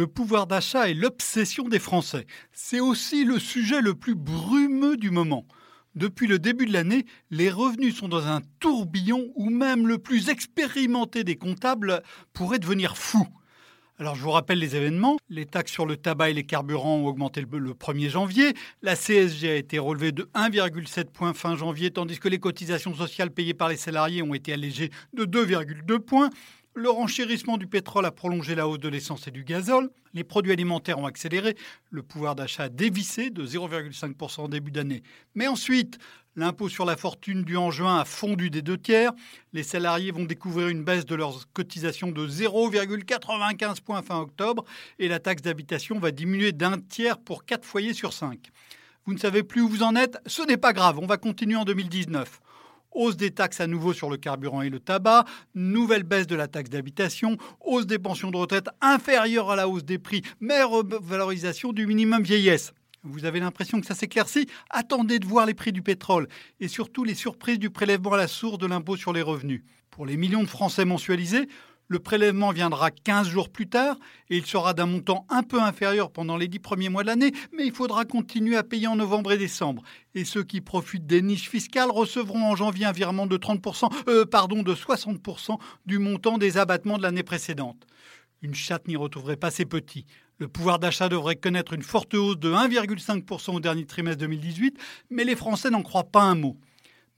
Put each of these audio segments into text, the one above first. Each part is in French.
Le pouvoir d'achat est l'obsession des Français. C'est aussi le sujet le plus brumeux du moment. Depuis le début de l'année, les revenus sont dans un tourbillon où même le plus expérimenté des comptables pourrait devenir fou. Alors je vous rappelle les événements. Les taxes sur le tabac et les carburants ont augmenté le 1er janvier. La CSG a été relevée de 1,7 points fin janvier, tandis que les cotisations sociales payées par les salariés ont été allégées de 2,2 points. Le renchérissement du pétrole a prolongé la hausse de l'essence et du gazole. Les produits alimentaires ont accéléré. Le pouvoir d'achat a dévissé de 0,5% en début d'année. Mais ensuite, l'impôt sur la fortune dû en juin a fondu des deux tiers. Les salariés vont découvrir une baisse de leurs cotisations de 0,95 points fin octobre. Et la taxe d'habitation va diminuer d'un tiers pour 4 foyers sur 5. Vous ne savez plus où vous en êtes? Ce n'est pas grave, on va continuer en 2019 hausse des taxes à nouveau sur le carburant et le tabac, nouvelle baisse de la taxe d'habitation, hausse des pensions de retraite inférieure à la hausse des prix, mais revalorisation du minimum vieillesse. Vous avez l'impression que ça s'éclaircit? Attendez de voir les prix du pétrole et surtout les surprises du prélèvement à la source de l'impôt sur les revenus. Pour les millions de Français mensualisés, le prélèvement viendra 15 jours plus tard et il sera d'un montant un peu inférieur pendant les 10 premiers mois de l'année, mais il faudra continuer à payer en novembre et décembre. Et ceux qui profitent des niches fiscales recevront en janvier un virement de 30%, euh, de 60% du montant des abattements de l'année précédente. Une chatte n'y retrouverait pas ses petits. Le pouvoir d'achat devrait connaître une forte hausse de 1,5% au dernier trimestre 2018, mais les Français n'en croient pas un mot.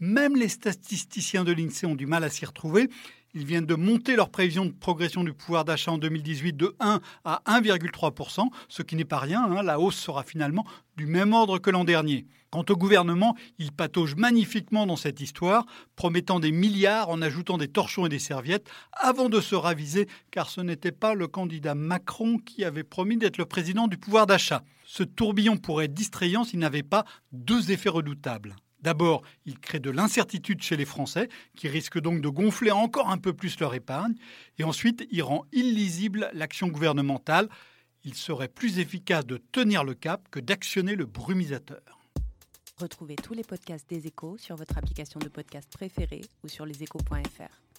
Même les statisticiens de l'INSEE ont du mal à s'y retrouver. Ils viennent de monter leur prévision de progression du pouvoir d'achat en 2018 de 1 à 1,3%, ce qui n'est pas rien. Hein. la hausse sera finalement du même ordre que l'an dernier. Quant au gouvernement, il patauge magnifiquement dans cette histoire, promettant des milliards en ajoutant des torchons et des serviettes, avant de se raviser, car ce n'était pas le candidat Macron qui avait promis d'être le président du pouvoir d'achat. Ce tourbillon pourrait être distrayant s'il n'avait pas deux effets redoutables. D'abord, il crée de l'incertitude chez les Français, qui risquent donc de gonfler encore un peu plus leur épargne. Et ensuite, il rend illisible l'action gouvernementale. Il serait plus efficace de tenir le cap que d'actionner le brumisateur. Retrouvez tous les podcasts des échos sur votre application de podcast préférée ou sur leséchos.fr.